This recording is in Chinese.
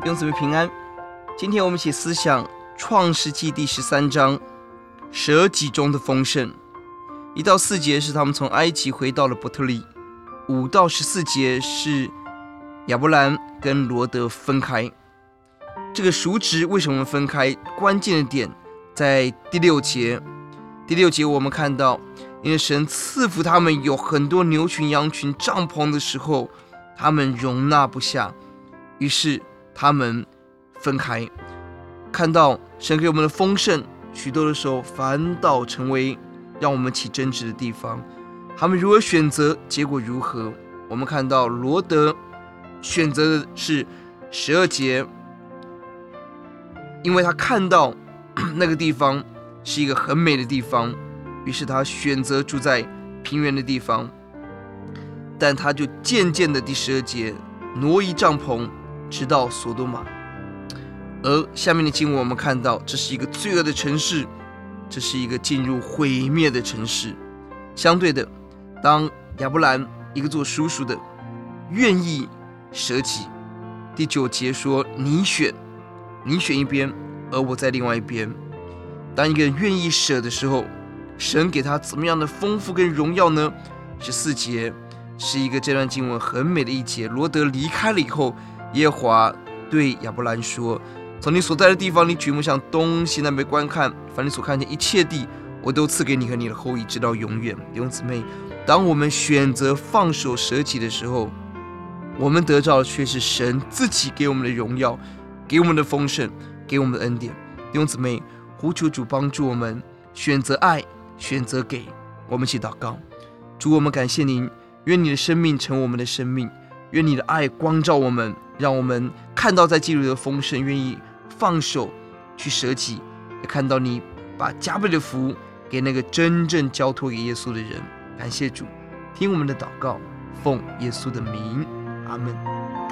弟兄姊妹平安。今天我们一起思想创世纪第十三章舍己中的丰盛。一到四节是他们从埃及回到了伯特利，五到十四节是亚伯兰跟罗德分开。这个叔侄为什么分开？关键的点在第六节。第六节我们看到，因为神赐福他们有很多牛群、羊群、帐篷的时候，他们容纳不下，于是。他们分开，看到神给我们的丰盛，许多的时候反倒成为让我们起争执的地方。他们如何选择，结果如何？我们看到罗德选择的是十二节，因为他看到 那个地方是一个很美的地方，于是他选择住在平原的地方。但他就渐渐的第十二节挪移帐篷。直到索多玛，而下面的经文我们看到，这是一个罪恶的城市，这是一个进入毁灭的城市。相对的，当亚伯兰一个做叔叔的愿意舍己，第九节说：“你选，你选一边，而我在另外一边。”当一个人愿意舍的时候，神给他怎么样的丰富跟荣耀呢？十四节是一个这段经文很美的一节。罗德离开了以后。耶和华对亚伯兰说：“从你所在的地方，你举目向东西南北观看，凡你所看见一切地，我都赐给你和你的后裔，直到永远。”弟兄姊妹，当我们选择放手舍己的时候，我们得到的却是神自己给我们的荣耀，给我们的丰盛，给我们的恩典。弟兄姊妹，呼求主帮助我们选择爱，选择给。我们一起祷告：主，我们感谢您，愿你的生命成我们的生命。愿你的爱光照我们，让我们看到在基督的丰盛，愿意放手去舍己，也看到你把加倍的福给那个真正交托给耶稣的人。感谢主，听我们的祷告，奉耶稣的名，阿门。